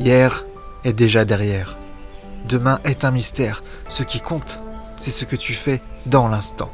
Hier est déjà derrière. Demain est un mystère. Ce qui compte, c'est ce que tu fais dans l'instant.